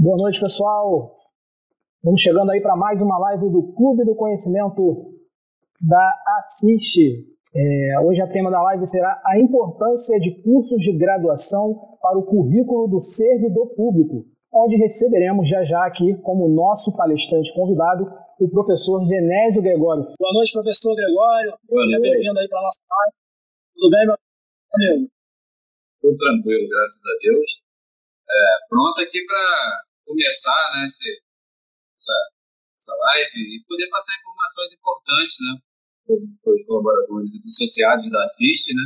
Boa noite, pessoal. Vamos chegando aí para mais uma live do Clube do Conhecimento da Assiste. É, hoje a tema da live será a importância de cursos de graduação para o currículo do servidor público, onde receberemos já já aqui como nosso palestrante convidado o professor Genésio Gregório. Boa noite, professor Gregório. Boa noite. Bem-vindo aí para a nossa live. Tudo bem, meu amigo? Tudo tranquilo, graças a Deus. É, pronto aqui para começar né, esse, essa, essa live e poder passar informações importantes né, para os colaboradores e associados da Assist. Né?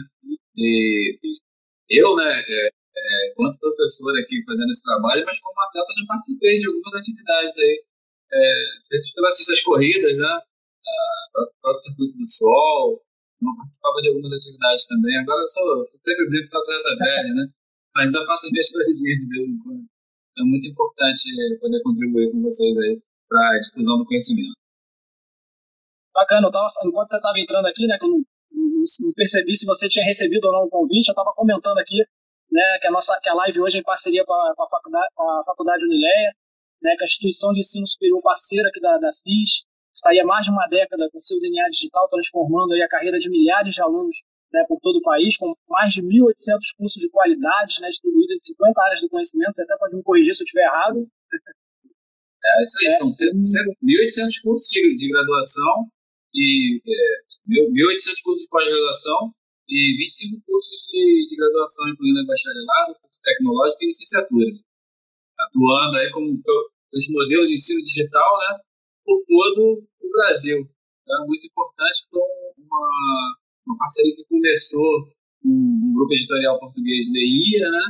E eu, né, é, é, quanto professor aqui fazendo esse trabalho, mas como atleta já participei de algumas atividades aí, é, pelas cistas corridas, né, o próprio Circuito do Sol, eu participava de algumas atividades também. Agora eu sou, sempre brinco sou atleta velho, né? Mas ainda faço minhas corridinhas de vez em quando é muito importante poder contribuir com vocês aí para a difusão do conhecimento. Bacana, eu tava, enquanto você estava entrando aqui, né, que eu não, não, percebi se você tinha recebido ou não o convite, eu estava comentando aqui, né, que a nossa que a live hoje é em parceria com a, com a faculdade, com a faculdade Unileia, né, que é a instituição de ensino superior parceira aqui da, da CIS, está aí há mais de uma década com seu DNA digital transformando aí a carreira de milhares de alunos né, por todo o país, com mais de 1.800 cursos de qualidade né, distribuídos em 50 áreas do conhecimento. Você até pode me corrigir se eu estiver errado. É, isso aí, é, são 1.800 cursos de, de, graduação e é, 1.800 cursos de pós-graduação e 25 cursos de, de graduação, incluindo bacharelado, tecnológico e licenciatura. Atuando aí como esse modelo de ensino digital né, por todo o Brasil. É muito importante com uma uma parceria que começou com um grupo editorial português Leia, né?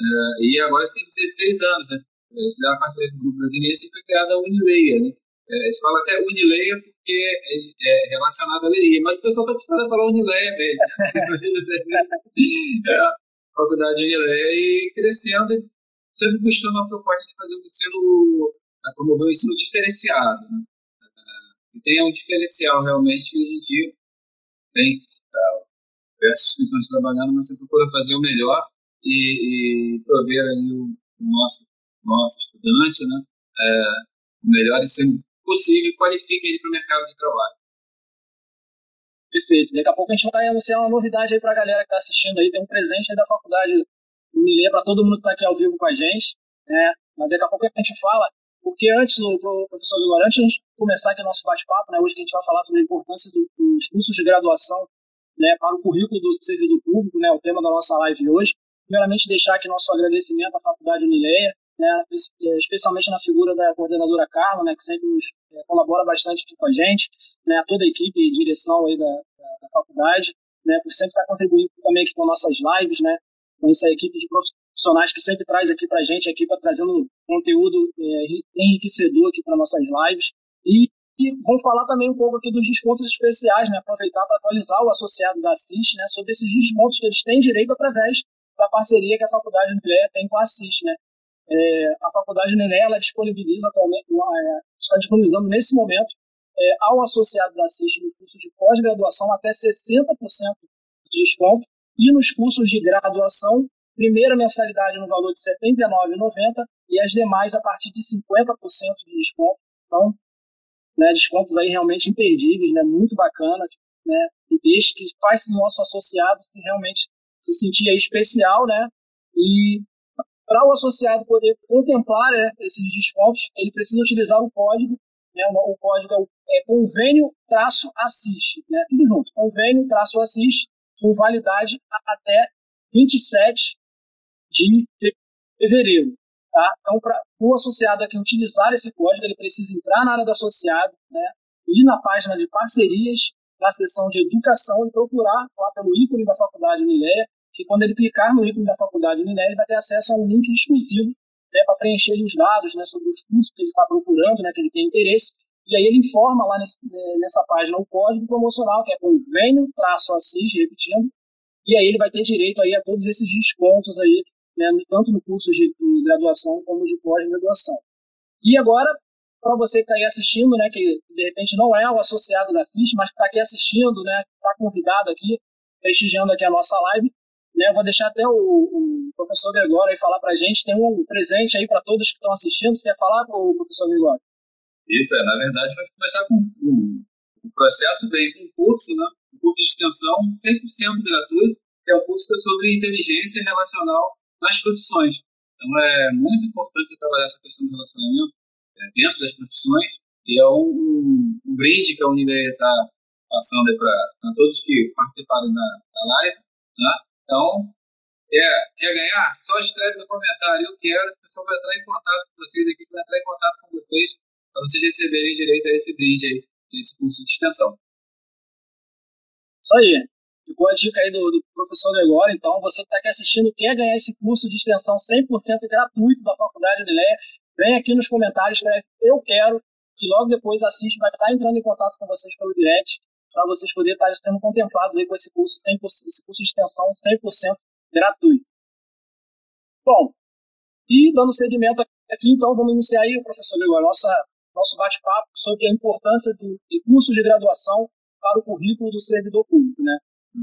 Uh, e agora tem 16 anos, né? Eles fizeram uma parceria com o grupo brasileiro e foi criada a Unileia, né? É, eles falam até Unileia porque é, é relacionado à Leia, mas o pessoal está acostumado a falar Unileia mesmo. é, a faculdade Unileia e crescendo, sempre buscando uma proposta de fazer um ensino, promover um ensino diferenciado, né? E tem um diferencial realmente que a gente tem diversas instituições trabalhando, mas você procura fazer o melhor e, e prover aí o, nosso, nosso estudante né, é, o melhor ensino possível e qualifique ele para o mercado de trabalho. Perfeito. Daqui a pouco a gente vai anunciar uma novidade aí para a galera que está assistindo aí. Tem um presente aí da faculdade Unilê para todo mundo que está aqui ao vivo com a gente. Né? Mas daqui a pouco a gente fala, porque antes, o professor Vigor, antes de a gente começar aqui o nosso bate-papo, né, hoje que a gente vai falar sobre a importância dos cursos de graduação né, para o currículo do servidor público, né, o tema da nossa live hoje. Primeiramente, deixar aqui nosso agradecimento à Faculdade Unileia, né, especialmente na figura da coordenadora Carla, né, que sempre nos é, colabora bastante aqui com a gente, né, a toda a equipe e direção aí da, da, da, faculdade, né, por sempre estar contribuindo também aqui com nossas lives, né, com essa equipe de profissionais que sempre traz aqui para a gente, a equipe trazendo conteúdo é, enriquecedor aqui para nossas lives. E e vamos falar também um pouco aqui dos descontos especiais, né? Aproveitar para atualizar o associado da Assis, né? Sobre esses descontos que eles têm direito através da parceria que a Faculdade Unileia tem com a Assis, né? É, a Faculdade Unileia, ela disponibiliza atualmente, é, está disponibilizando nesse momento é, ao associado da Assis no curso de pós-graduação até 60% de desconto e nos cursos de graduação, primeira mensalidade no valor de R$ 79,90 e as demais a partir de 50% de desconto. Então, né, descontos aí realmente imperdíveis, né, muito bacana, né, e deixa que faz nosso associado se realmente se sentir especial, né, e para o associado poder contemplar né, esses descontos, ele precisa utilizar o código, né, o, código é convênio-assist, né, tudo junto, convênio-assist, com validade até 27 de fevereiro. Tá? Então, para o associado aqui utilizar esse código, ele precisa entrar na área do associado, né, ir na página de parcerias, na seção de educação e procurar lá pelo ícone da faculdade Unileia, que quando ele clicar no ícone da faculdade Unileia, ele vai ter acesso a um link exclusivo né, para preencher os dados né, sobre os cursos que ele está procurando, né, que ele tem interesse, e aí ele informa lá nesse, né, nessa página o código promocional, que é convênio-assis, repetindo, e aí ele vai ter direito aí a todos esses descontos aí né, tanto no curso de, de graduação como de pós-graduação. E agora, para você que está aí assistindo, né, que de repente não é o associado da CIS, mas está aqui assistindo, né, está convidado aqui, prestigiando aqui a nossa live, Né, vou deixar até o, o professor Gregório aí falar para a gente. Tem um presente aí para todos que estão assistindo. Você quer falar professor Gregório? Isso, é. Na verdade, vai começar com um, um processo com um curso, né? um curso de extensão 100% gratuito, que é o curso sobre inteligência relacional nas profissões. Então, é muito importante você trabalhar essa questão do relacionamento é, dentro das profissões. E é um, um brinde que a Unileia está passando para todos que participaram da, da live. Né? Então, quer, quer ganhar? Só escreve no comentário, eu quero, o pessoal vai entrar em contato com vocês aqui, vai entrar em contato com vocês para vocês receberem direito a esse brinde aí, esse curso de extensão. Isso aí. Ficou a dica aí do, do professor Gregório, então você que está aqui assistindo, quer ganhar esse curso de extensão 100% gratuito da Faculdade de Leia, vem aqui nos comentários, escreve eu quero, que logo depois assiste, vai estar entrando em contato com vocês pelo direct, para vocês poderem estar sendo contemplados aí com esse curso, 100%, esse curso de extensão 100% gratuito. Bom, e dando seguimento aqui, então vamos iniciar aí, professor Gregório, nossa, nosso bate-papo sobre a importância de, de cursos de graduação para o currículo do servidor público, né?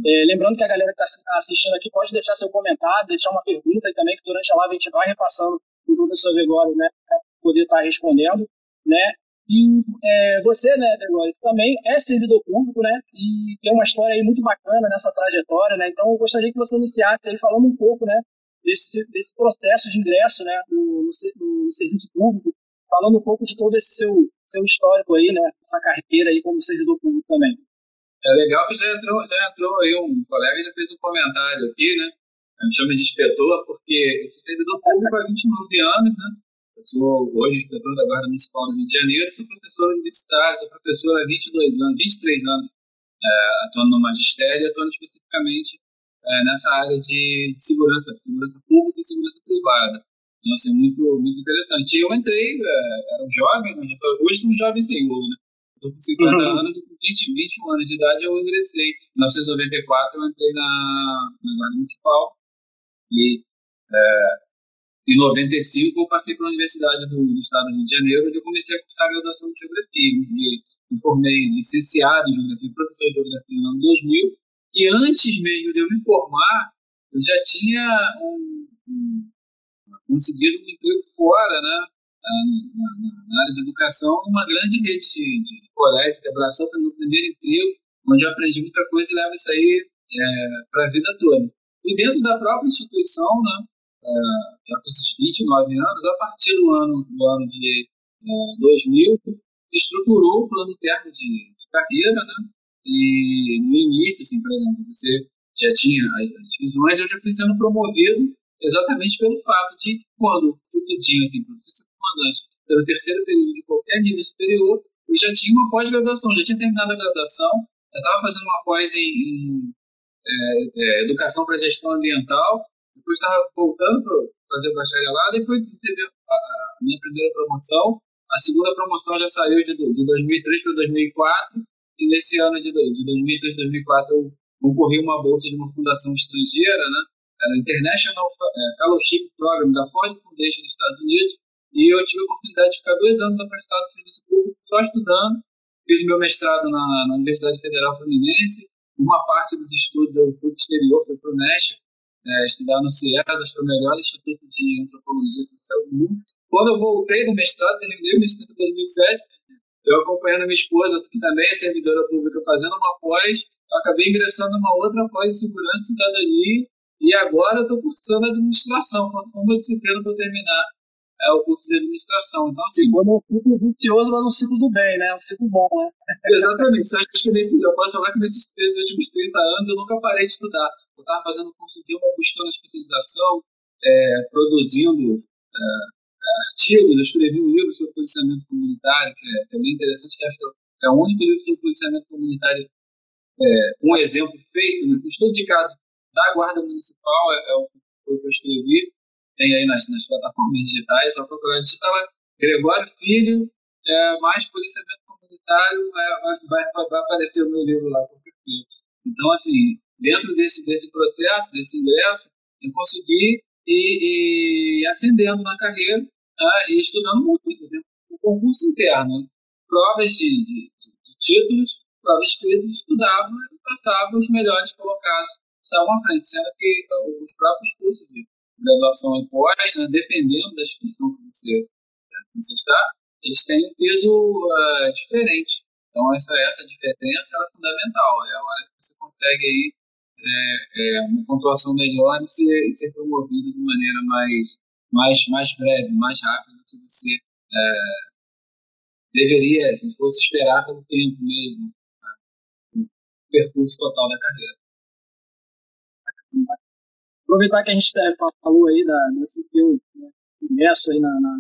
É, lembrando que a galera que está assistindo aqui pode deixar seu comentário, deixar uma pergunta e também que durante a live a gente vai repassando o professor Gregório, né, para poder estar tá respondendo, né? E é, você, né, Gregório, também é servidor público, né? E tem uma história aí muito bacana nessa trajetória, né? Então eu gostaria que você iniciasse aí falando um pouco, né, desse, desse processo de ingresso, né, no, no, no serviço público, falando um pouco de todo esse seu, seu histórico aí, né, essa carreira aí como servidor público também. É legal que já entrou, já entrou aí um colega já fez um comentário aqui, né? Me chama de inspetor, porque esse servidor público há 29 anos, né? Eu sou hoje inspetor da Guarda Municipal do Rio de Janeiro, sou professor universitário, sou professor há 22 anos, 23 anos, é, atuando no magistério, atuando especificamente é, nessa área de segurança, segurança pública e segurança privada. Então, assim, muito, muito interessante. Eu entrei, é, era um jovem, hoje sou um jovem senhor, né? Estou com 50 uhum. anos e com 20, 21 anos de idade eu ingressei. Em 1994 eu entrei na, na Guarda Municipal e é, em 95 eu passei para a Universidade do, do, Estado do Rio de Janeiro onde eu comecei a cursar a graduação de Geografia. E me formei licenciado em Geografia, professor de Geografia no ano 2000 e antes mesmo de eu me formar eu já tinha um, um, conseguido um emprego fora, né? Na, área de educação numa grande rede de, de colégios, que abraçou o meu primeiro emprego, onde eu aprendi muita coisa e levo isso aí é, para a vida toda. E dentro da própria instituição, né, é, já com esses 29 anos, a partir do ano, do ano de é, 2000, se estruturou o plano interno de, de carreira, né, e no início, assim, por exemplo, você já tinha as, divisões, eu já fui sendo promovido exatamente pelo fato de, quando se pediam assim, você ser comandante pelo terceiro período de qualquer nível superior, eu já tinha uma pós-graduação, já tinha terminado a graduação, já estava fazendo uma pós em, em é, é, educação para gestão ambiental, depois estava voltando para fazer o bacharelado e fui receber a, a, minha primeira promoção. A segunda promoção já saiu de, de 2003 para 2004, e nesse ano de, de 2003 2004 eu concorri uma bolsa de uma fundação estrangeira, né? Era International é, Fellowship Program da Ford Foundation dos Estados Unidos, e eu tive a oportunidade de ficar dois anos afastado do serviço público, só estudando. Fiz meu mestrado na, na Universidade Federal Fluminense. Uma parte dos estudos eu fui para o exterior, fui para o México, é, estudar no CIESAS, que é o melhor instituto de antropologia social do mundo. Quando eu voltei do mestrado, terminei o mestrado em 2007, eu acompanhando minha esposa, que também é servidora pública, fazendo uma pós, acabei ingressando numa outra pós de segurança e cidadania, e agora eu estou cursando administração, falta uma disciplina para terminar é o curso de administração. Então, assim. Quando é um ciclo vicioso, mas um ciclo do bem, né? Um ciclo bom, né? Exatamente. Você acha que nesse, eu posso falar que nesses, nesses últimos 30 anos eu nunca parei de estudar. Eu estava fazendo curso de uma, buscando especialização, é, produzindo é, artigos. Eu escrevi um livro sobre policiamento comunitário, que é, que é bem interessante, que acho que é o único livro sobre policiamento comunitário, é, um exemplo feito, né? estudo de caso da Guarda Municipal, é, é o que eu escrevi tem aí nas, nas plataformas digitais, só procurar digital Gregório Filho, é, mais policiamento comunitário, é, vai, vai, vai aparecer o meu livro lá, com certeza. Então, assim, dentro desse, desse processo, desse ingresso, eu consegui ir, ir ascendendo na carreira tá? e estudando muito. Né? O concurso interno, né? provas de, de, de, de títulos, provas escritas, estudava e passava os melhores colocados estavam à frente, sendo que os próprios cursos de graduação e pós, né, dependendo da instituição que você, que você está, eles têm um peso uh, diferente. Então, essa, essa diferença é fundamental. É a hora que você consegue aí, é, é, uma pontuação melhor e ser, e ser promovido de maneira mais, mais, mais breve, mais rápida do que você é, deveria, se fosse esperar pelo tempo mesmo, né? o percurso total da carreira. Aproveitar que a gente é, falou aí da, desse seu né, ingresso aí na, na,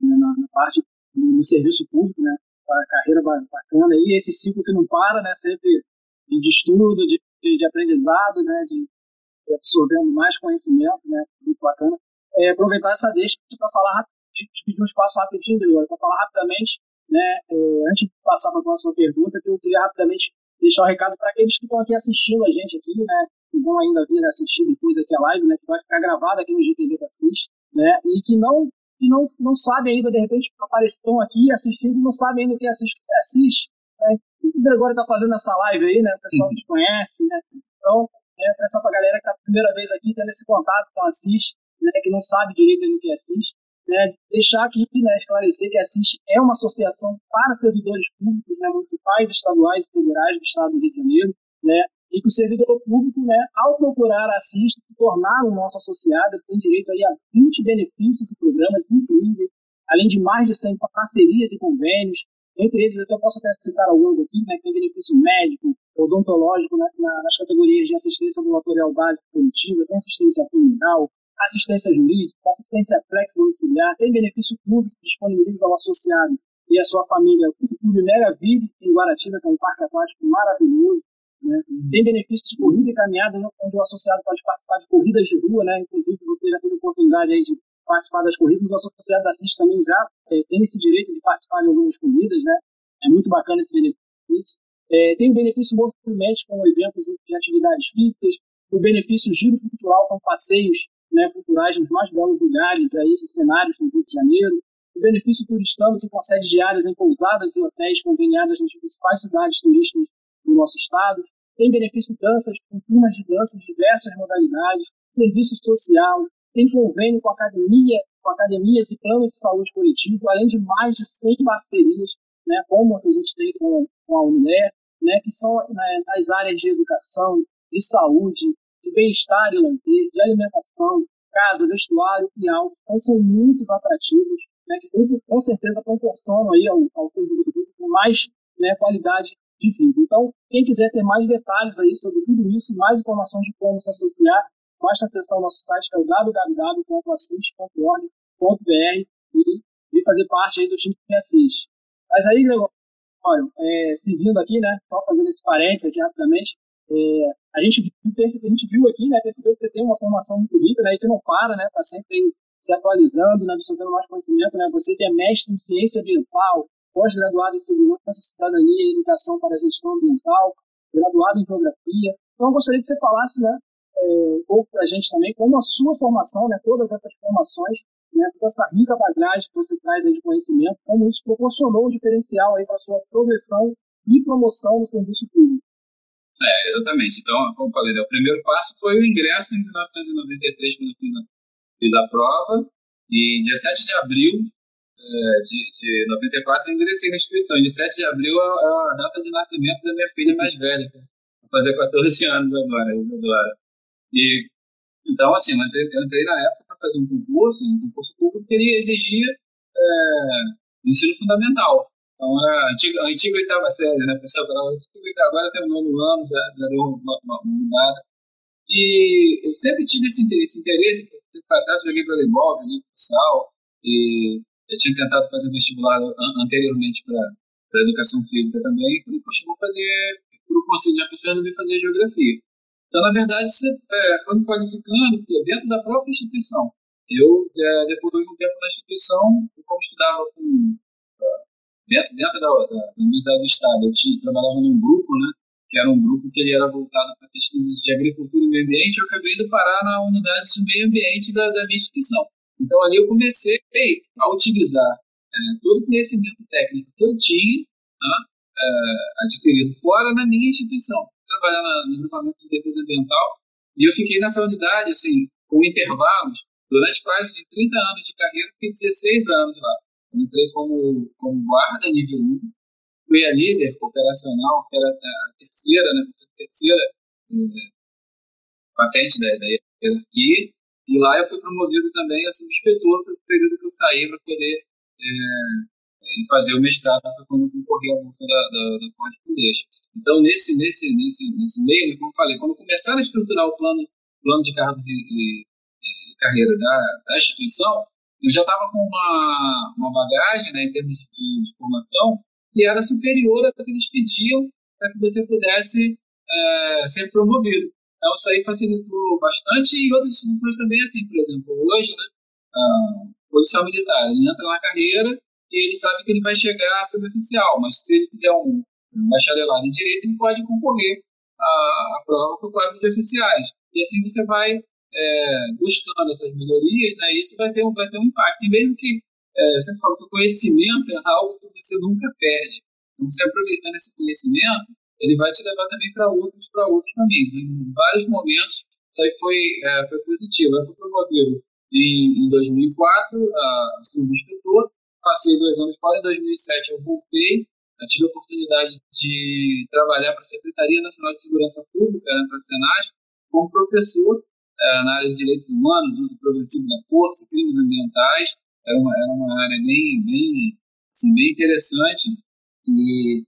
na, na parte do serviço público, né? A carreira bacana aí, esse ciclo que não para, né? Sempre de estudo, de, de aprendizado, né? De, de absorvendo mais conhecimento, né? Muito bacana. É, aproveitar essa deixa para falar de pedir um espaço rapidinho, para falar rapidamente, né? É, antes de passar para a próxima pergunta, eu queria rapidamente deixar um recado para aqueles que estão aqui assistindo a gente aqui, né? Vão ainda vir assistir depois aqui a live, né? Que vai ficar gravada aqui no GTV da Assist, né? E que não que não, não sabem ainda, de repente, aparecem aqui assistindo e não sabem ainda quem assiste. assiste né? O que o Gregório está fazendo essa live aí, né? O pessoal que conhece, né? Então, é, para a galera que está a primeira vez aqui, tendo esse contato com a assiste, né? Que não sabe direito do que assiste, né? Deixar aqui, né? Esclarecer que a assiste é uma associação para servidores públicos, né? Municipais, estaduais e federais do Estado do Rio de Janeiro, né? E que o servidor público, né, ao procurar a CIST, se tornar um nosso associado, tem direito aí a 20 benefícios e programas incríveis, além de mais de 100 parcerias e convênios, entre eles, eu posso até citar alguns aqui, né, tem benefício médico, odontológico né, nas categorias de assistência ambulatorial básica coletiva, tem assistência criminal, assistência jurídica, assistência flex domiciliar, tem benefício público disponibiliza ao associado e a sua família. O Clube Mega Vive em Guaratiba, que é um parque aquático maravilhoso, né? Tem benefícios de corrida e caminhada, onde o associado pode participar de corridas de rua, né? inclusive você já teve oportunidade aí de participar das corridas, o associado da CIS também já é, tem esse direito de participar de algumas corridas, né? é muito bacana esse benefício. É, tem o benefício movimento com eventos de atividades físicas, o benefício giro cultural com passeios né, culturais nos mais belos lugares aí, cenários no Rio de Janeiro, o benefício turistano que concede diárias em pousadas e hotéis conveniadas nas principais cidades turísticas do nosso estado, tem benefício danças, com turmas de danças de diversas modalidades, serviço social, tem convênio com academia, com academias e planos de saúde coletivo, além de mais de 100 parcerias, né, como a que a gente tem com, com a Uniler, né, que são né, nas áreas de educação, de saúde, de bem-estar e lazer, de alimentação, casa, vestuário e algo. Então são muitos atrativos, né, que com certeza proporcionam aí ao, ao servidor público mais né, qualidade de vida. Então, quem quiser ter mais detalhes aí sobre tudo isso, mais informações de como se associar, basta acessar o nosso site que é o www.assist.org.br e, fazer parte aí do time que assiste. Mas aí, Gregório, é, seguindo aqui, né, só fazendo esse parênteses aqui rapidamente, é, a, gente, a gente viu aqui, né, percebeu que você tem uma formação muito rica, né, e que não para, né, está sempre se atualizando, né, absorvendo mais conhecimento, né, você que é mestre em ciência ambiental, pós-graduado em Segurança, Cidadania e Educação para a Gestão Ambiental, graduado em Geografia. Então, eu gostaria que você falasse né, é, um pouco para a gente também como a sua formação, né, todas essas formações, né, toda essa rica bagagem que você traz de conhecimento, como isso proporcionou um diferencial para a sua progressão e promoção no serviço público. É, exatamente. Então, como falei, né, o primeiro passo foi o ingresso em 1993, quando eu fiz a, fiz a prova, e 17 de abril de, de 94 eu ingressei na instituição. De 7 de abril é, é a data de nascimento da minha filha mais velha, vai fazer 14 anos agora, Isadora. E, então, assim, eu entrei, eu entrei na época para fazer um concurso, um concurso público que ele exigia é, ensino fundamental. Então, a antiga, a antiga oitava série, né? Pessoal, agora tem o nono ano, já, já deu uma, uma, mudada. E eu sempre tive esse, esse interesse, eu joguei voleibol, joguei futsal, e eu tinha tentado fazer vestibular anteriormente para educação física também, e continuou fazer, por conselho de pessoa, resolvi fazer geografia. Então, na verdade, você é, foi me qualificando dentro da própria instituição. Eu, é, depois de um tempo na instituição, como estudava com, dentro, dentro da, da, da Universidade do Estado, eu tinha, trabalhava num grupo, né, que era um grupo que ele era voltado para pesquisas de agricultura e meio ambiente, eu acabei de parar na unidade de meio ambiente da, da minha instituição. Então ali eu comecei a utilizar é, todo o conhecimento técnico que eu tinha tá, é, adquirido fora na minha instituição. Trabalhar no grupamento de defesa ambiental E eu fiquei nessa unidade, assim, com intervalos, durante quase de 30 anos de carreira, fiquei 16 anos lá. Eu entrei como, como guarda nível 1, fui a líder operacional, que era a terceira, né, a terceira é, patente da, da hierarquia, e lá eu fui promovido também a subspetor no período que eu saí para poder é, fazer o mestrado quando eu concorri à bolsa da, da, da Pós Então, nesse, nesse, nesse, nesse meio, como eu falei, quando começaram a estruturar o plano, plano de cargos e, e, e carreira da, da, instituição, eu já estava com uma, uma bagagem né, em termos de, de formação que era superior ao que eles pediam para que você pudesse é, ser promovido. Então, isso aí facilitou bastante e outras instituições também, assim, por exemplo, hoje, né, a militar, ele entra na carreira e ele sabe que ele vai chegar a suboficial, mas se ele fizer um, bacharelado em Direito, ele pode concorrer à, à prova para o quadro de oficiais. E assim você vai é, buscando essas melhorias, né, isso vai ter, um, vai ter um impacto. E mesmo que é, você falou que o conhecimento é algo que você nunca perde. Então, você aproveitando esse conhecimento, ele vai te levar também para outros, para outros caminhos. Em vários momentos, isso aí foi, é, foi positivo. Eu fui promovido em, em 2004 a subinstrutor, passei dois anos fora, em 2007 eu voltei, eu tive a oportunidade de trabalhar para a Secretaria Nacional de Segurança Pública, né, para a Senai, como professor é, na área de direitos humanos, uso progressivo da força, crimes ambientais, era uma, era uma área bem, bem, assim, bem interessante, e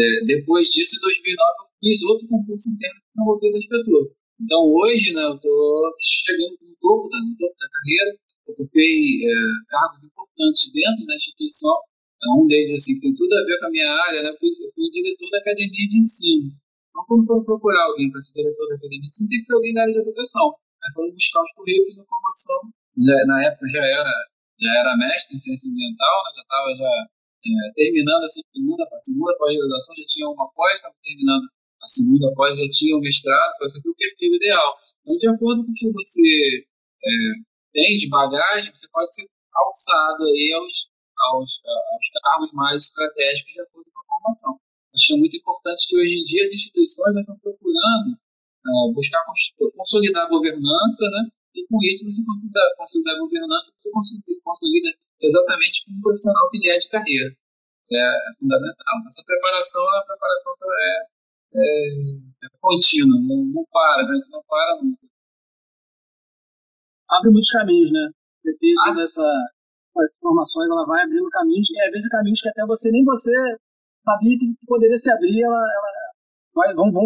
é, depois disso, em 2009, eu fiz outro concurso interno para voltei da inspetor. Então, hoje, né, eu estou chegando no topo, da, no topo da carreira, ocupei é, cargos importantes dentro da instituição, é, um deles, assim, que tem tudo a ver com a minha área, né, fui, fui diretor da academia de ensino. Então, quando for procurar alguém para ser diretor da academia de ensino, tem que ser alguém da área de educação. Aí foram buscar os currículos de formação, já, na época já era, já era mestre em ciência ambiental, né, já estava já é, terminando a segunda, a segunda pós-graduação, já tinha uma pós, estava terminando a segunda pós, já tinha um mestrado, esse aqui é o perfil ideal. Então, de acordo com o que você é, tem de bagagem, você pode ser alçado aí aos, aos, aos cargos mais estratégicos de acordo com a formação. Acho que é muito importante que hoje em dia as instituições estão procurando uh, buscar consolidar a governança, né? E com isso você consolida, consolidar a governança, você consolida exatamente como profissional que é de carreira. Isso é fundamental. Essa preparação, a preparação é, é, é contínua, não, não para, a gente não para nunca. Abre muitos caminhos, né? Você fez ah, essa informações, ela vai abrindo caminhos, e às vezes caminhos que até você nem você sabia que poderia se abrir, ela, ela vai, vão, vão,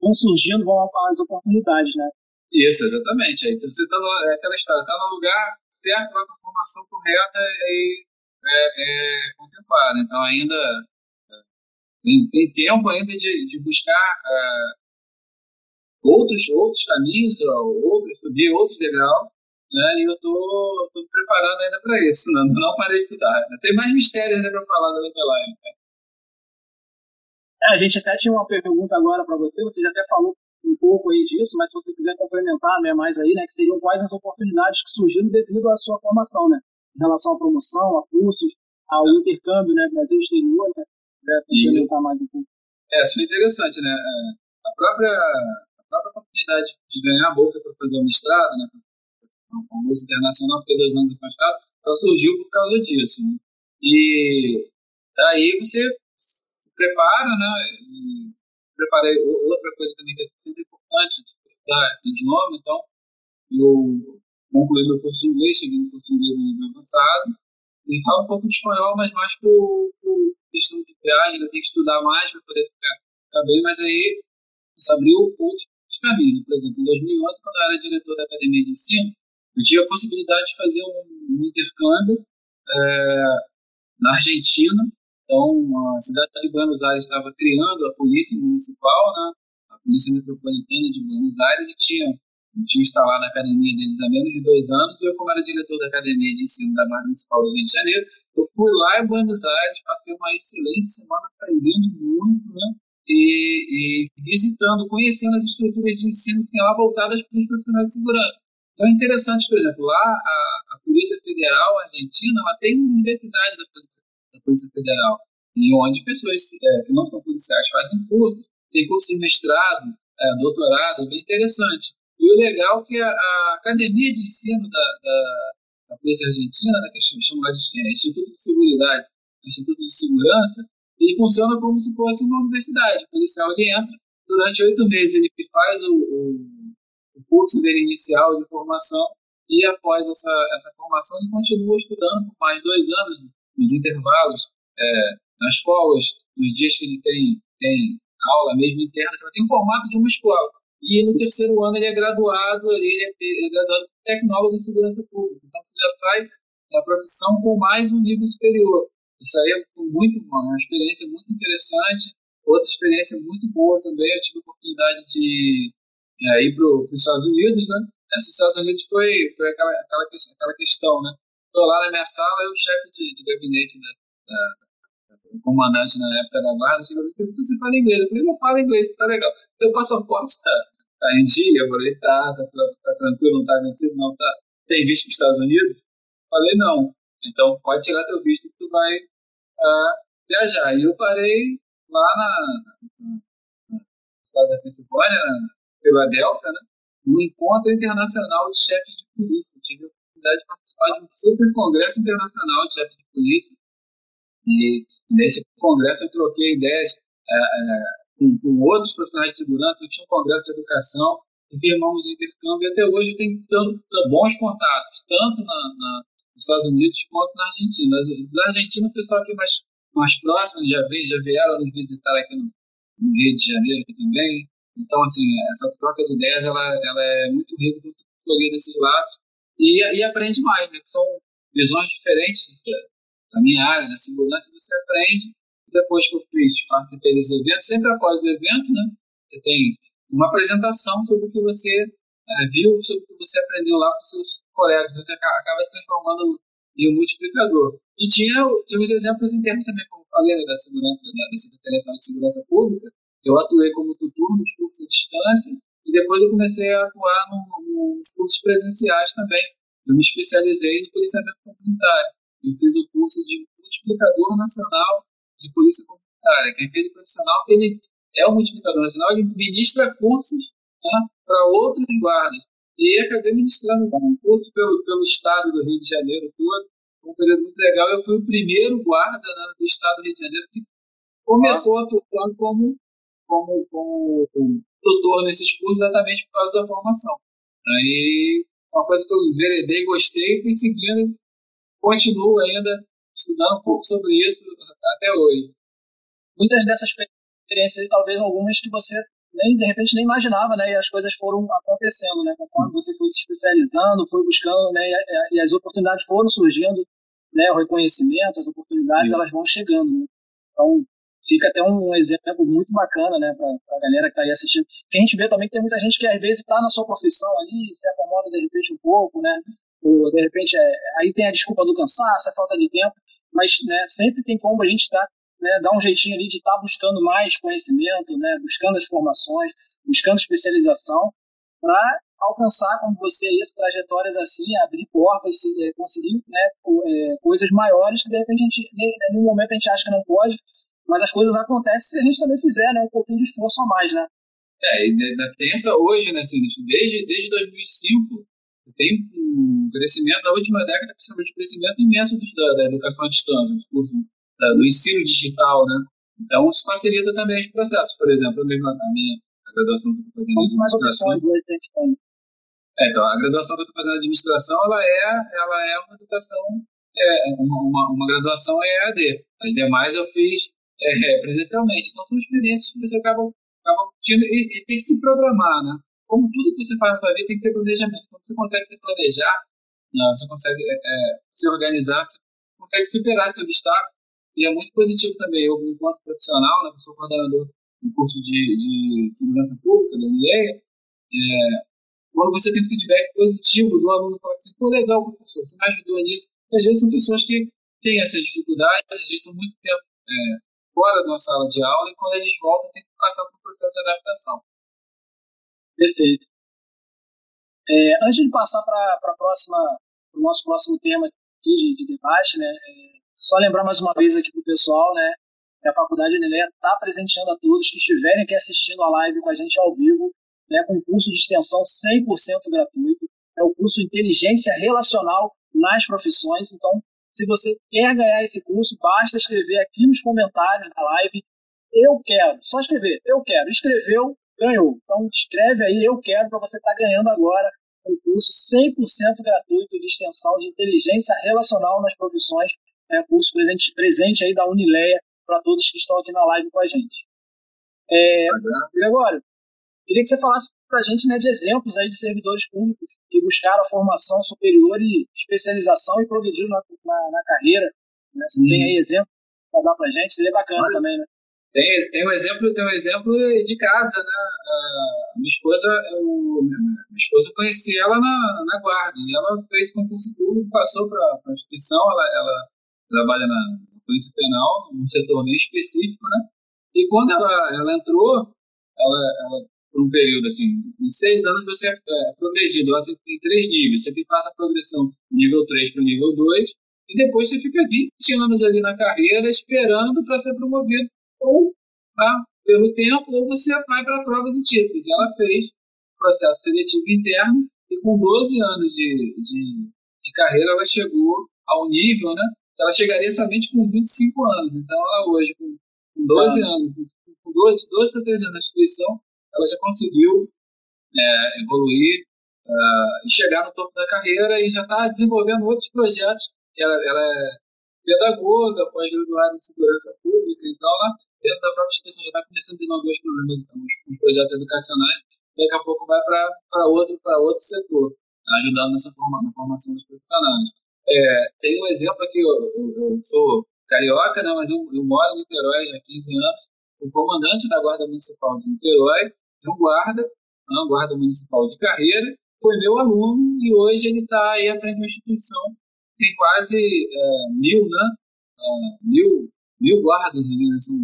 vão surgindo, vão as oportunidades, né? Isso, exatamente. Aí você está é aquela história, está no lugar certo, com a formação correta e é, é contemplada. Então ainda é, tem, tem, tempo ainda de, de buscar é, outros, outros caminhos, outros, subir outros degraus, né? E eu estou me preparando ainda para isso, né? não parei de estudar. Né? Tem mais mistérios ainda para falar durante a live. Né? É, a gente até tinha uma pergunta agora para você, você já até falou um pouco aí disso, mas se você quiser complementar né, mais aí, né, que seriam quais as oportunidades que surgiram devido à sua formação, né, em relação à promoção, a cursos, ao intercâmbio, né, Brasil exterior, né, quiser complementar mais um pouco. É, isso é interessante, né, é, a própria, a própria oportunidade de ganhar a bolsa para fazer o mestrado, né, a bolsa internacional, fiquei dois anos afastado, ela surgiu por causa disso, né, e daí você se prepara, né, preparei outra coisa também que é sempre importante, estudar idioma, então eu concluí meu curso de inglês, cheguei no curso de inglês no nível avançado, e falo um pouco de espanhol, mas mais por, por questão de viagem, ainda tenho que estudar mais para poder ficar, ficar, bem, mas aí isso abriu outros caminhos. Por exemplo, em 2011, quando eu era diretor da academia de ensino, eu tive a possibilidade de fazer um, um intercâmbio é, na Argentina, então, a cidade de Buenos Aires estava criando a polícia municipal, né, a polícia metropolitana de Buenos Aires, e tinha, tinha instalado a academia deles há menos de dois anos, e eu, como era diretor da academia de ensino da Guarda Municipal do Rio de Janeiro, eu fui lá em Buenos Aires, passei uma excelente semana aprendendo muito, né, e, e visitando, conhecendo as estruturas de ensino que tem lá voltadas para os profissionais de segurança. Então é interessante, por exemplo, lá a, a Polícia Federal Argentina ela tem uma universidade da Polícia da Polícia Federal, e onde pessoas é, que não são policiais fazem curso, tem curso de mestrado, é, doutorado, bem interessante. E o legal é que a, a academia de ensino da, da, da Polícia Argentina, né, que é chamada de é, Instituto de Seguridade, Instituto de Segurança, ele funciona como se fosse uma universidade. O policial ele entra, durante oito meses ele faz o, o, o curso dele inicial de formação e após essa, essa formação ele continua estudando por mais dois anos, nos intervalos, é, nas escolas, nos dias que ele tem, tem aula mesmo interna, então tem formato de uma escola. E no terceiro ano ele é graduado, ele é, ele é graduado tecnólogo em segurança pública. Então você já sai da profissão com mais um nível superior. Isso aí é muito bom, é uma experiência muito interessante. Outra experiência muito boa também, eu tive a oportunidade de é, ir para os Estados Unidos, né? Essa Estados Unidos foi, foi aquela, aquela, aquela questão, né? Estou lá na minha sala e o chefe de, de gabinete da, da, o comandante na época da guarda chegou e perguntou: Você fala inglês? Eu falei: Não falo inglês, tá legal. Teu passaporte está tá em dia? Eu falei: Tá, tá, tá, tranquilo, não tá vencido, não. Tá. Tem visto para os Estados Unidos? Falei: Não. Então pode tirar teu visto que tu vai uh, viajar. E eu parei lá na, no estado da Pensilvânia, na Filadélfia, né, no Encontro Internacional de Chefes de Polícia. Eu tive oportunidade de participar de um super congresso internacional de chefes de polícia. E nesse congresso eu troquei ideias é, é, com, com, outros profissionais de segurança. Eu tinha um congresso de educação e firmamos intercâmbio. E até hoje eu tenho tanto, bons contatos, tanto na, na nos Estados Unidos quanto na Argentina. Na Argentina, o pessoal aqui mais, mais próximo já, veio, já vieram nos visitar aqui no, no, Rio de Janeiro também. Então, assim, essa troca de ideias ela, ela é muito rica consultoria desses lados e, e aprende mais, né? São visões diferentes da minha área, da segurança, você aprende. Depois que eu fiz, participei desses eventos, sempre após o evento, né? Você tem uma apresentação sobre o que você é, viu sobre o que você aprendeu lá com seus colegas, você acaba se transformando em um multiplicador. E tinha, tinha os exemplos internos também, como falei, né, da segurança, da, da Secretaria de Segurança Pública. Eu atuei como tutor nos cursos à distância e depois eu comecei a atuar no, nos cursos presenciais também. Eu me especializei no policiamento comunitário. Eu fiz o curso de multiplicador nacional de polícia comunitária, que é aquele profissional que ele é o multiplicador nacional, ele ministra cursos né, para outros guardas. E acabei ministrando um curso pelo, pelo estado do Rio de Janeiro todo, um período muito legal. Eu fui o primeiro guarda né, do estado do Rio de Janeiro que começou a atuar como, como, como tutor nesses cursos exatamente por causa da formação. Aí, uma coisa que eu enveredei, gostei, fui seguindo, continuo ainda estudando um pouco sobre isso até hoje. Muitas dessas experiências, talvez algumas que você nem de repente nem imaginava, né? E as coisas foram acontecendo, né? Conforme você foi se especializando, foi buscando, né? E, e as oportunidades foram surgindo, né? O reconhecimento, as oportunidades, Sim. elas vão chegando. Né? Então fica até um exemplo muito bacana, né? Para a galera que está aí assistindo. Que a gente vê também que tem muita gente que às vezes está na sua profissão ali, se acomoda de repente um pouco, né? Ou de repente é, aí tem a desculpa do cansaço, a falta de tempo, mas né, sempre tem como a gente tá né, dar um jeitinho ali de estar tá buscando mais conhecimento, né, buscando as formações, buscando especialização, para alcançar, como você aí, trajetórias assim, abrir portas, é, conseguir né, é, coisas maiores que de repente a gente, no momento a gente acha que não pode, mas as coisas acontecem se a gente também fizer né, um pouquinho de esforço a mais, né? É, e essa hoje, né, Sinistro? Desde, desde 2005 tem um crescimento, na última década, principalmente um crescimento imenso da, da educação à distância, dos cursos do ensino digital, né? Então, isso facilita também os processos. Por exemplo, mesmo a minha a graduação que eu estou fazendo em administração. É, então, a graduação que eu estou fazendo em administração, ela é, ela é uma educação, é, uma, uma, uma graduação EAD. As demais eu fiz é, presencialmente. Então, são experiências que você acaba, acaba tendo, e, e, tem que se programar, né? Como tudo que você faz na sua vida tem que ter planejamento. Quando você consegue se planejar, né, você consegue é, é se organizar, você consegue superar esse obstáculo e é muito positivo também. Eu, enquanto profissional, né, sou coordenador do curso de, de segurança pública da UNEA, é, quando você tem feedback positivo do aluno, fala assim, pô, legal, professor, você me ajudou nisso. Às vezes são pessoas que têm essas dificuldades, às vezes são muito tempo é, fora uma sala de aula e quando eles voltam tem que passar por um processo de adaptação. Perfeito. É, antes de passar para o nosso próximo tema de, de debate, né, é, só lembrar mais uma vez aqui para o pessoal, né? E a Faculdade Unileia está presenteando a todos que estiverem aqui assistindo a live com a gente ao vivo, né, com um curso de extensão 100% gratuito. É o curso Inteligência Relacional nas Profissões. Então, se você quer ganhar esse curso, basta escrever aqui nos comentários da live eu quero. Só escrever, eu quero. Escreveu, ganhou. Então escreve aí, eu quero, para você estar tá ganhando agora um curso 100% gratuito de extensão de inteligência relacional nas profissões. É curso presente, presente aí da Unileia para todos que estão aqui na live com a gente. É, Gregório, queria que você falasse para a gente né, de exemplos aí de servidores públicos que buscaram a formação superior e especialização e progrediram na, na, na carreira. Né? Você hum. tem aí exemplos para dar para a gente? Seria bacana Olha, também, né? Tem, tem um exemplo, tem um exemplo de casa, né? A minha esposa, eu, minha esposa eu conheci ela na, na guarda e ela fez concurso público, passou para a instituição, ela, ela trabalha na polícia penal, num setor bem específico, né? E quando ela, ela entrou, ela, ela por um período assim, em seis anos você é, progredido, ela tem três níveis, você faz a progressão nível 3 para o nível 2, e depois você fica 20 anos ali na carreira esperando para ser promovido ou tá, pelo tempo, ou você vai para provas e títulos. Ela fez processo seletivo interno e com 12 anos de, de, de carreira ela chegou ao nível, né? Ela chegaria somente com 25 anos. Então ela hoje, com, com 12 ah. anos, com 12, 12 para 13 anos na instituição, ela já conseguiu é, evoluir uh, e chegar no topo da carreira e já está desenvolvendo outros projetos. Ela, ela é pedagoga, pós-graduada em segurança pública, então ela dentro da própria instituição já está começando a desenvolver os então, os projetos educacionais, daqui a pouco vai para outro, outro setor, ajudando nessa forma, na formação dos profissionais. É, tem um exemplo aqui, eu, eu, eu sou carioca, né, mas eu, eu, moro em Niterói já há 15 anos. O comandante da Guarda Municipal de Niterói é um guarda, é um guarda municipal de carreira, foi meu aluno e hoje ele está aí à frente instituição. Tem quase é, mil, né? É, mil, mil guardas ali, né? São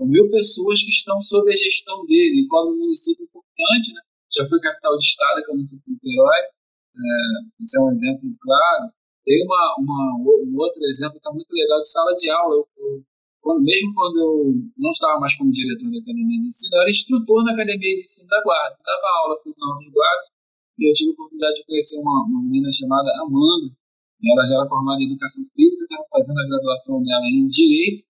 são mil pessoas que estão sob a gestão dele, como um município importante, né? já foi capital de estado, que é o município de Niterói, é, é um exemplo claro. Tem uma, uma, um outro exemplo que é muito legal de sala de aula. Eu, quando, mesmo quando eu não estava mais como diretor da academia de ensino, eu era instrutor na academia de ensino da guarda, dava aula para os novos guardas, e eu tive a oportunidade de conhecer uma, uma menina chamada Amanda, ela já era formada em educação física, estava fazendo a graduação dela em direito,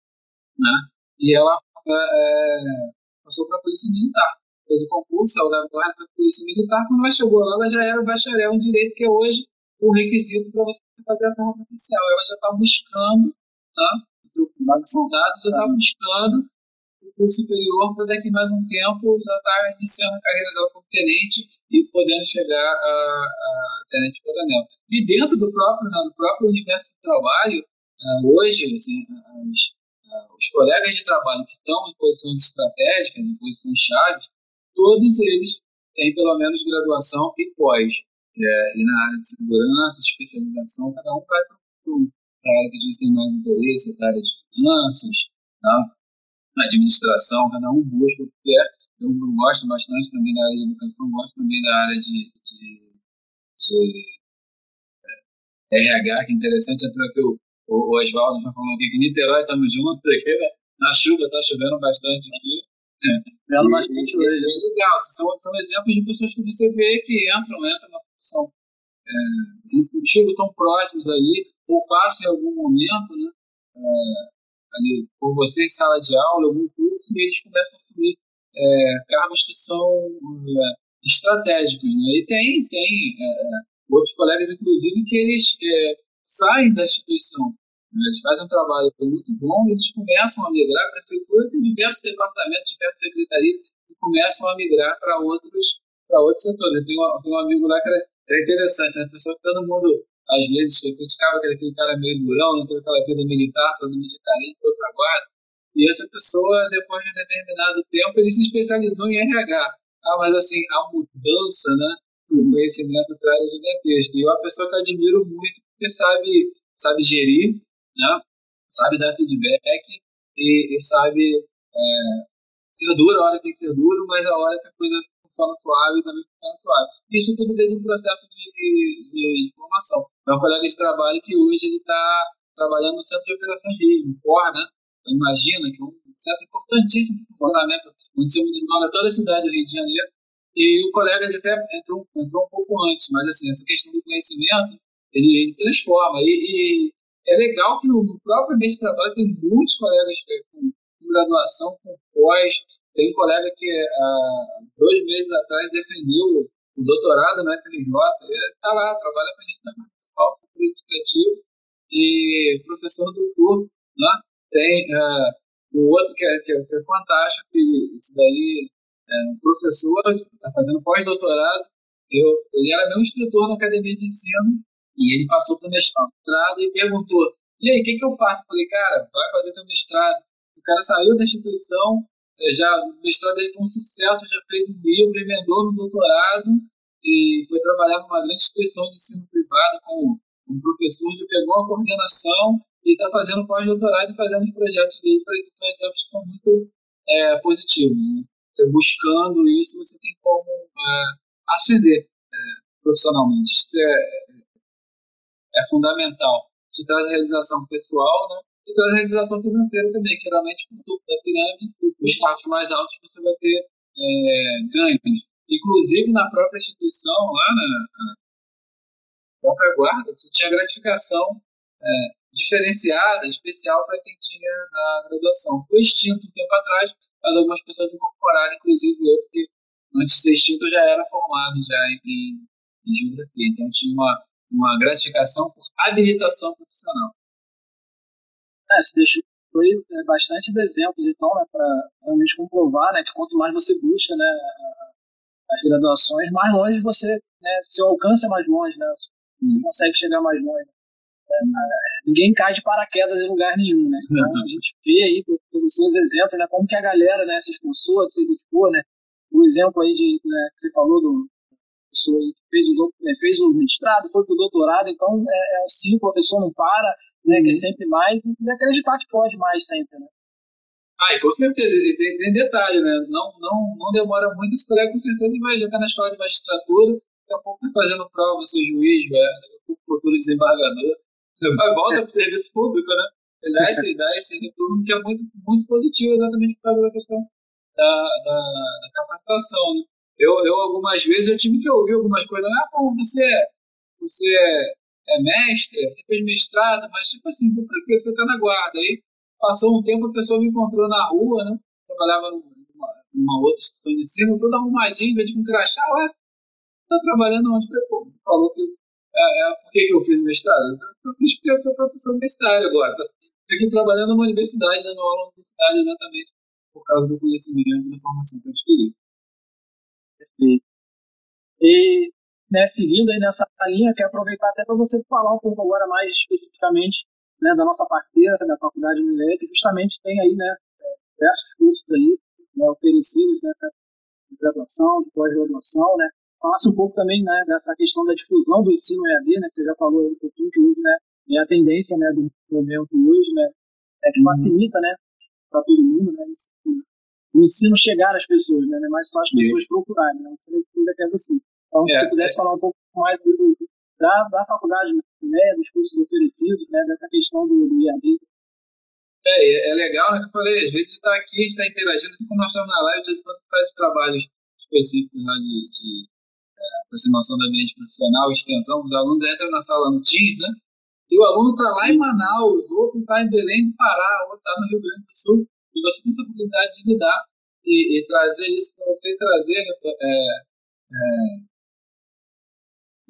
né? E ela é, passou para a Polícia Militar. Fez o concurso, saiu da guarda para a Polícia Militar. Quando ela chegou lá, ela já era bacharel em Direito, que é hoje o requisito para você fazer a forma oficial. Ela já está buscando, tá? O soldado já está buscando o curso superior para daqui mais um tempo já estar tá iniciando a carreira dela como tenente e podendo chegar a, a tenente coronel. E dentro do próprio, né, do próprio universo de trabalho, uh, hoje, assim, as, os colegas de trabalho que estão em posições estratégicas, em posições chave, todos eles têm pelo menos graduação e pós. É, e na área de segurança, especialização, cada um vai para a área que eles têm mais interesse, a área de finanças, tá? administração, cada um busca o que é. Eu, eu gosto bastante também da área de educação, gosto também da área de, de, de é, RH, que é interessante, entrou aqui o o, Oswaldo já falou aqui que Niterói estamos juntos aqui, né? Na chuva, está chovendo bastante aqui. Chovendo bastante hoje. É legal, são, são exemplos de pessoas que você vê que entram, entram na função. É, contigo tão próximos ali, ou passam em algum momento, né? É, ali, por você em sala de aula, algum curso, e eles começam a assumir é, cargos que são é, estratégicos, né? E tem, tem outros colegas, inclusive, que eles saem da instituição eles fazem um trabalho muito bom e eles começam a migrar. A prefeitura tem diversos departamentos, diversas secretarias que começam a migrar para outros, para outros setores. Eu tenho, um amigo lá que era, era interessante, né? a pessoa que todo mundo, às vezes, criticava que era aquele cara meio durão, não teve aquela vida militar, só do militarismo, foi para guarda. E essa pessoa, depois de um determinado tempo, ele se especializou em RH. Ah, mas assim, a mudança, né? O conhecimento traz gigantesco. E é uma pessoa que eu admiro muito, porque sabe, sabe gerir, né? sabe dar feedback e, e sabe é, ser duro, a hora tem que ser duro, mas a hora que a coisa funciona suave também funciona suave. Isso tudo dentro do processo de, de, de, formação. É um colega de trabalho que hoje ele está trabalhando no Centro de Operações Rio, no COR, né? Então, imagina que um etc. Importantíssimo para o funcionamento, onde monitora toda a cidade do Rio de Janeiro. E o colega ele até entrou, entrou um pouco antes, mas assim, essa questão do conhecimento, ele, ele transforma. E, e, é legal que no, próprio ambiente de trabalho tem muitos colegas com graduação, com pós. Tem um colega que há dois meses atrás defendeu o doutorado na FNJ, ele está lá, trabalha com a gente na municipal, educativo, e professor doutor, né? Tem uh, um outro que é, que é, que é fantástico, que isso daí é um professor, está fazendo pós-doutorado, ele era meu instrutor na academia de ensino, e ele passou para o mestrado e perguntou, e aí, o que, que eu faço? Eu falei, cara, vai fazer teu mestrado. O cara saiu da instituição, já, o mestrado dele foi um sucesso, já fez um livro, emendou no doutorado e foi trabalhar numa grande instituição de ensino privado com um professor, já pegou a coordenação e está fazendo pós-doutorado e fazendo os projetos dele para são exemplos que são muito é, positivos. Né? buscando isso, você tem como é, ascender é, profissionalmente. Isso é, é fundamental. Te traz a realização pessoal, né? E traz a realização financeira também, que geralmente no topo da pirâmide, os status mais altos, você vai ter é, ganhos. Inclusive na própria instituição, lá na, própria guarda, você tinha gratificação é, diferenciada, especial para quem tinha a graduação. Foi extinto um tempo atrás, mas algumas pessoas incorporaram, inclusive eu, porque antes de ser extinto eu já era formado já em, em geografia, então tinha uma, uma gratificação por habilitação profissional. É, você deixou foi é, bastante exemplos, então, né, para realmente comprovar né, que quanto mais você busca né, as graduações, mais longe você, né, seu alcance é mais longe, né, você hum. consegue chegar mais longe. Né? Ninguém cai de paraquedas em lugar nenhum, né? Então a gente vê aí pelos seus exemplos, né, como que a galera né, se esforçou, se dedicou, né? O exemplo aí de, né, que você falou do pessoa que fez o, né, fez o mestrado, foi pro doutorado, então é, é um ciclo, a pessoa não para, né, uhum. quer sempre mais e acreditar que pode mais sempre, né? Ah, e com certeza, e tem, tem detalhe, né? Não, não, não demora muito, esse colega com certeza vai já estar na escola de magistratura, daqui a pouco tá fazendo prova, ser juiz, daqui a pouco futuro desembargador. Vai volta para o serviço público, né? Ele dá esse, dá esse retorno que é muito, muito positivo exatamente por causa da questão da, da, da capacitação, né? Eu, eu, algumas vezes, eu tive que ouvir algumas coisas. Ah, pô, você, é, você é, é mestre, você fez mestrado, mas tipo assim, por que você tá na guarda? Aí passou um tempo, a pessoa me encontrou na rua, né? Trabalhava numa, numa outra instituição de ensino, toda arrumadinha, vez de me crachar, ué, tá trabalhando onde? Pô, falou que. É, é, por que, eu fiz mestrado? Eu fiz porque eu sou professor universitário agora. Estou aqui trabalhando numa universidade, dando aula na universidade exatamente por causa do conhecimento e da formação que eu adquiri. Perfeito. E, né, seguindo aí nessa linha, quero aproveitar até para você falar um pouco agora mais especificamente né, da nossa parceira da Faculdade Unilever, que justamente tem aí, né, diversos cursos aí, né, oferecidos, né, de graduação, de pós-graduação, né, falasse um pouco também né, dessa questão da difusão do ensino EAD, né, que você já falou um pouquinho que hoje né, é a tendência né, do momento hoje, né, é que uhum. facilita né, para todo mundo né, esse, o ensino chegar às pessoas, né, não é mais só as pessoas procurarem, né, você ainda quer assim. Então, é, se você pudesse é. falar um pouco mais do, da, da faculdade, né, dos cursos oferecidos, né, dessa questão do, do IAD. É, é legal, né, que eu falei, às vezes está aqui, a gente está interagindo, assim como nós estamos na live, às vezes você faz trabalhos específicos lá de, de aproximação do ambiente profissional, extensão, os alunos entram na sala no Teams, né? E o aluno está lá em Manaus, outro está em Belém Pará, outro está no Rio Grande do Sul, e você tem essa possibilidade de lidar e, e trazer isso para você trazer né, é, é,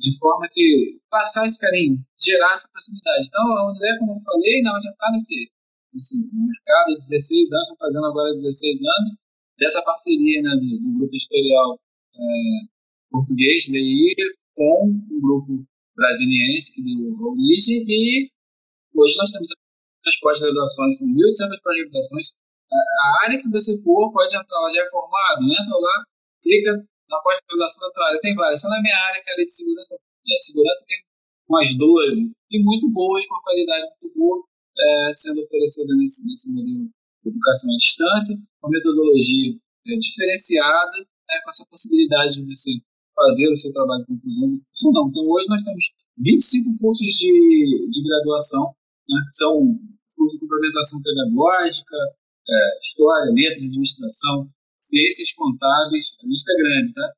de forma que passar esse carinho, gerar essa proximidade. Então, a André, como eu falei, não, já está nesse, nesse mercado há 16 anos, fazendo agora 16 anos, dessa parceria né, do, do grupo editorial é, português, DI, com um grupo brasiliense que deu origem, e hoje nós temos as pós-graduações, são 1.800 pós-graduações. A área que você for, pode entrar lá, já é formado, entra lá, clica na pós-graduação área. Tem várias. Só na minha área, que é de segurança, a segurança tem umas 12, e muito boas, com qualidade muito boa, é, sendo oferecida nesse, nesse modelo de educação à distância, com metodologia é, diferenciada, né, com essa possibilidade de você fazer o seu trabalho de conclusão. Não. Então, hoje nós temos 25 cursos de, de graduação, né, que são cursos de complementação pedagógica, é, história, letras, administração, ciências contábeis, a lista é grande, tá?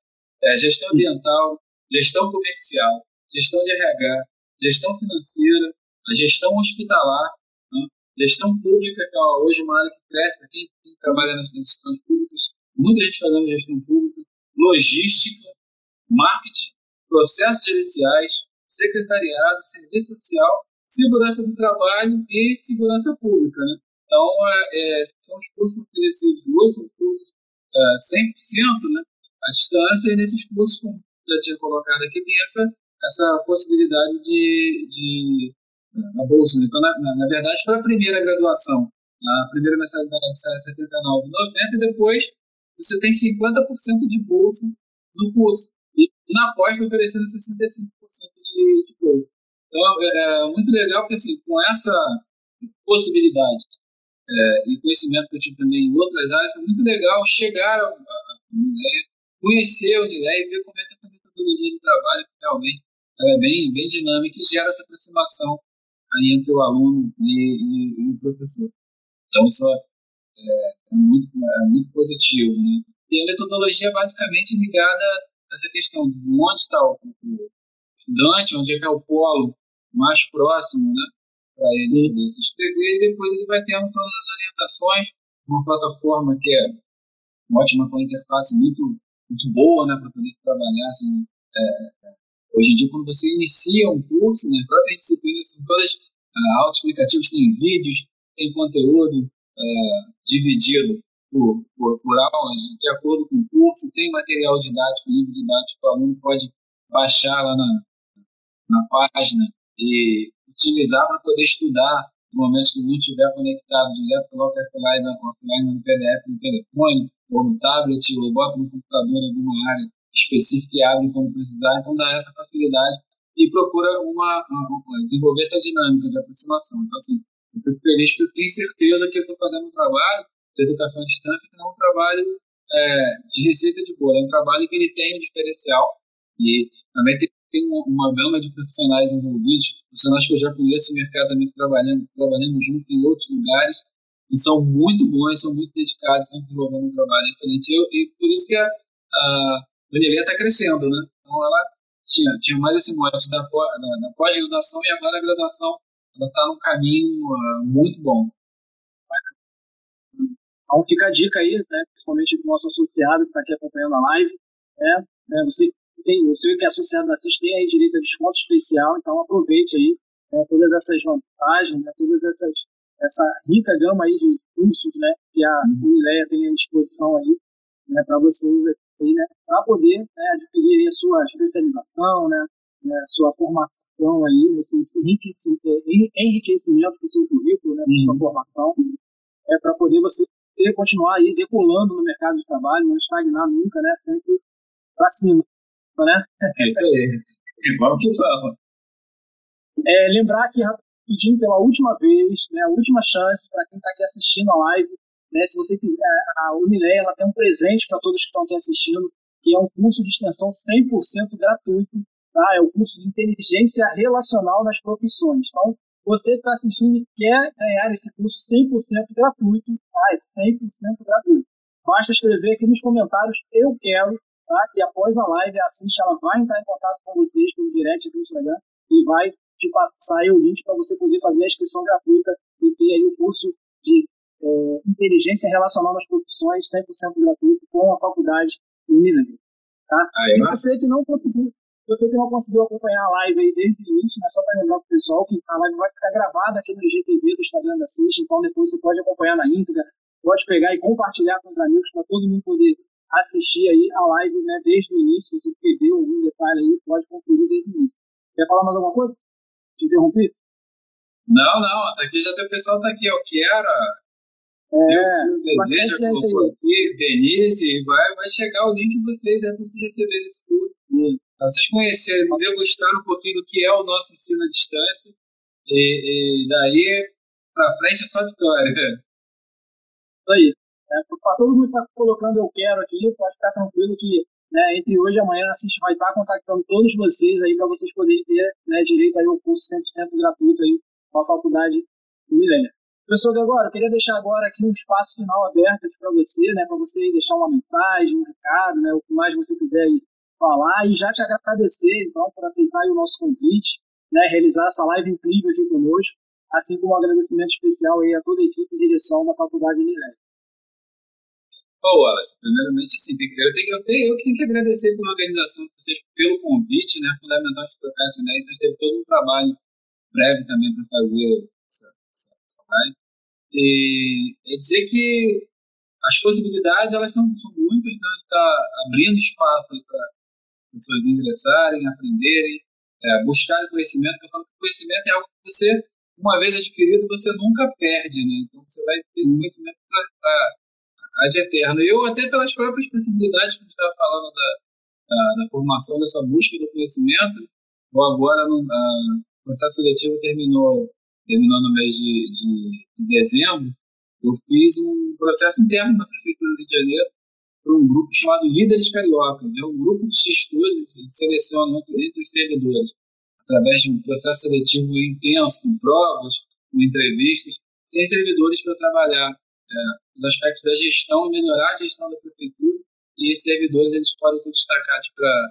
É, gestão ambiental, gestão comercial, gestão de RH, gestão financeira, a gestão hospitalar, né? gestão pública, que é hoje uma área que cresce para quem, quem, trabalha nas instituições públicas, muita gente fazendo gestão pública, logística, marketing, processos judiciais, secretariado, serviço social, segurança do trabalho e segurança pública. Né? Então, é, é são os cursos oferecidos hoje, são cursos é, 100% né, à distância, e nesses cursos, como já tinha colocado aqui, tem essa, essa possibilidade de, de bolsa. Né? Então, na, na, na verdade, para a primeira graduação, a primeira mensalidade sai R$ 79,90 e depois você tem 50% de bolsa no curso. E na pós oferecendo 65% de, de bolsa. Então, é, é, muito legal porque, assim, com essa possibilidade é, e conhecimento que eu tive também em outras áreas, foi muito legal chegar a Unileia, conhecer a Unileia e ver como é que essa metodologia de trabalho realmente é bem, bem dinâmica e gera essa aproximação aí entre o aluno e, e, e o professor. Então, isso é, é, muito, é muito positivo. Né? E a metodologia é basicamente ligada a essa questão de onde está o, o estudante, onde é que é o polo mais próximo, né? Para ele se inscrever e depois ele vai tendo todas as orientações, uma plataforma que é ótima com interface muito, muito boa, né? Para poder se trabalhar assim, é, é Hoje em dia, quando você inicia um curso, né, próprias disciplinas são todas uh, autoexplicativas, tem vídeos, tem conteúdo dividido por, por, por aulas, de acordo com o curso, tem material didático, livro didático que o aluno pode baixar lá na, na página e utilizar para poder estudar no momento que não estiver conectado direto, coloca offline, offline no PDF, no telefone, ou no tablet, ou bota no computador em alguma área específica e abre como precisar, então dá essa facilidade e procura uma, uma, desenvolver essa dinâmica de aproximação. Então, assim, eu fico feliz porque eu tenho certeza que eu estou fazendo um trabalho de educação à distância que não é um trabalho é, de receita de bolo, é um trabalho que ele tem um diferencial e também tem, tem uma gama de profissionais envolvidos, profissionais que eu já conheço no mercado também trabalhando, trabalhando juntos em outros lugares, e são muito bons, são muito dedicados, estão desenvolvendo um trabalho excelente. Eu, e por isso que a, a está crescendo, né? Então ela tinha, tinha mais esse mote da, da, da pós-graduação e agora a graduação ela está num caminho uh, muito bom. Então fica a dica aí, né, principalmente do nosso associado que está aqui acompanhando a live. Né, né, você, tem, você que é associado da CIS tem aí direito a desconto especial, então aproveite aí né, todas essas vantagens, né, todas essas essa rica gama aí de cursos né, que a Unileia tem à disposição aí né, para vocês né, para poder né, adquirir a sua especialização, né, né, sua formação aí, esse, esse é, enriquecimento do seu currículo, né, uhum. sua formação, é para poder você continuar aí decolando no mercado de trabalho, não estagnar nunca, né, sempre para cima, né? É isso aí, igual que fala. É, lembrar que rapidinho pela última vez, né, a última chance para quem está aqui assistindo a live, né? Se você quiser, a Unileia ela tem um presente para todos que estão aqui assistindo, que é um curso de extensão 100% gratuito. Tá? É o curso de inteligência relacional nas profissões. Então, você que está assistindo e quer ganhar esse curso 100% gratuito, tá? é 100% gratuito. Basta escrever aqui nos comentários eu quero, tá? e após a live Assiste ela vai entrar em contato com vocês pelo direct do Instagram e vai te passar o link para você poder fazer a inscrição gratuita e ter aí o curso de é, inteligência relacional nas profissões 100% gratuito com a faculdade Unilever. Tá? e você que não conseguiu você que não conseguiu acompanhar a live aí desde o início, né, só para lembrar para o pessoal que a live vai ficar gravada aqui no IGTV do Instagram da Assist, então depois você pode acompanhar na íntegra, pode pegar e compartilhar com os amigos para todo mundo poder assistir aí a live né, desde o início. Se você perdeu algum detalhe aí, pode conferir desde o início. Quer falar mais alguma coisa? Te interrompi? Não, não, aqui já tem o pessoal tá aqui, ó, Kiara, é, seu, desejo, colocou aqui, Denise, vai, vai chegar o link de vocês, é para vocês receberem esse curso. Hum. Para vocês conhecerem, degustar um pouquinho do que é o nosso ensino à distância. E, e daí para frente é só vitória. Isso aí. É, para todo mundo está colocando eu quero aqui, pode ficar tranquilo que né, entre hoje e amanhã a gente vai estar contactando todos vocês aí para vocês poderem ter né, direito aí ao curso 100% gratuito aí com a faculdade Milênio. Professor Gregório, eu queria deixar agora aqui um espaço final aberto para você, né, para você deixar uma mensagem, um recado, né, o que mais você quiser falar e já te agradecer, então, por aceitar o nosso convite, né, realizar essa live incrível aqui conosco, assim como um agradecimento especial aí a toda a equipe de direção da Faculdade Unireg. Bom, Wallace, primeiramente, assim, eu, tenho, eu, tenho, eu tenho que agradecer pela organização de vocês, pelo convite, né, fundamental se tocar essa ideia, então teve todo um trabalho breve também para fazer essa, essa, essa live. E é dizer que as possibilidades, elas são, são muitas, né, está abrindo espaço para pessoas ingressarem, aprenderem, é, buscarem conhecimento, eu falo que conhecimento é algo que você, uma vez adquirido, você nunca perde, né, então você vai ter esse conhecimento para ad eterno. E eu, até pelas próprias possibilidades que a gente estava falando da, da, da, formação dessa busca do conhecimento, ou agora no, o processo seletivo terminou, terminou no mês de, de, de dezembro, eu fiz um processo interno da Prefeitura do Rio de Janeiro para um grupo chamado Líderes Cariocas. É um grupo de estudos que seleciona entre os servidores, através de um processo seletivo intenso, com provas, com entrevistas, sem servidores para trabalhar é, os aspectos da gestão, melhorar a gestão da prefeitura, e esses servidores eles podem ser destacados para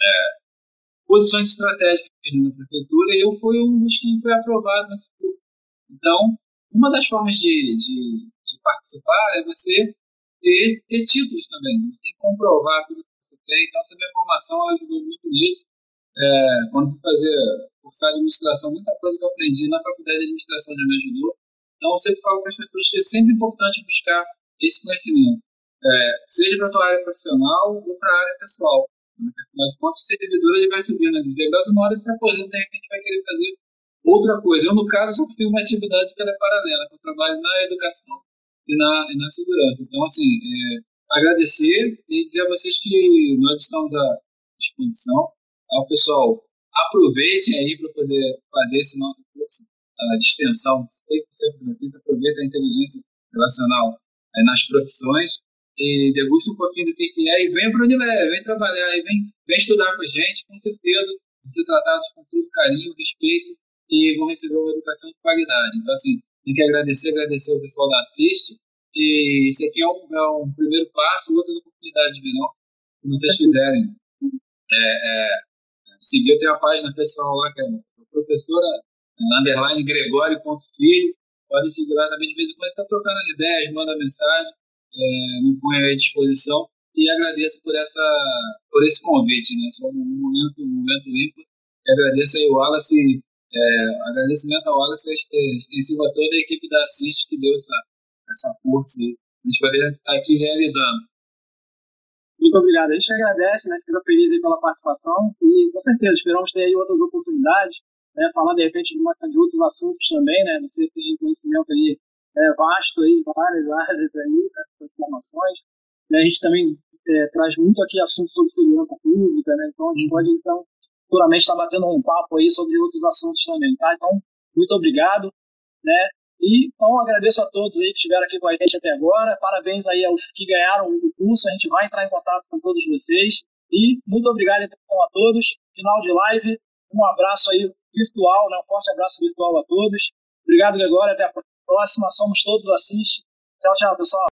é, posições estratégicas na prefeitura, e eu fui um dos que foi aprovado nesse grupo. Então, uma das formas de, de, de participar é você ter, ter, títulos também, né? você tem que comprovar tudo que você tem, então essa minha formação ajudou muito nisso. É, quando fui fazer cursar administração, muita coisa que eu aprendi na faculdade de administração já me ajudou. Então, eu sempre falo para as pessoas que é sempre importante buscar esse conhecimento, é, seja para a tua área profissional ou para a área pessoal. Mas quanto servidor ele vai subindo na vida. uma hora de se aposenta, de repente vai querer fazer outra coisa. Eu, no caso, só tenho uma atividade que é paralela, que eu trabalho na educação e na, e na segurança. Então, assim, é, agradecer e dizer a vocês que nós estamos à disposição. Ao pessoal, aproveitem aí para poder fazer esse nosso curso de extensão 100% gratuita, aproveita a inteligência relacional é, nas profissões e degusta um pouquinho do que, que é e vem para o Unilever, vem trabalhar, e vem, vem estudar com a gente, com certeza vão ser tratados com todo carinho, respeito e vão receber uma educação de qualidade. Então, assim, tem que agradecer, agradecer o pessoal da Assiste e esse aqui é um, é um primeiro passo, outras oportunidades virão, se vocês quiserem. É, é, seguir, eu tenho a página pessoal lá, que é a professora underline gregório.filho. Pode seguir lá também de vez em quando, está trocando as ideias, manda mensagem, é, me põe à disposição e agradeço por, essa, por esse convite. Né? É um momento, um momento ímpar. E agradeço aí o Wallace, é, agradecimento ao Wallace extensivo a toda a equipe da Assist que deu essa, essa força aí, a gente poder estar aqui realizando. Muito obrigado. A gente agradece, né? Fica feliz aí pela participação e com certeza esperamos ter aí outras oportunidades né, falar de repente de, uma, de, outros assuntos também, né, você tem conhecimento aí é, vasto aí, várias áreas aí, né, informações. Né, a gente também é, traz muito aqui assuntos sobre segurança pública, né, então a gente pode então futuramente estar batendo um papo aí sobre outros assuntos também, tá? Então, muito obrigado, né? E então agradeço a todos aí que estiveram aqui com a gente até agora. Parabéns aí aos que ganharam o curso. A gente vai entrar em contato com todos vocês. E muito obrigado então a todos. Final de live. Um abraço aí virtual, né? Um forte abraço virtual a todos. Obrigado, Gregório. Até a próxima. Somos todos assiste. Tchau, tchau, pessoal.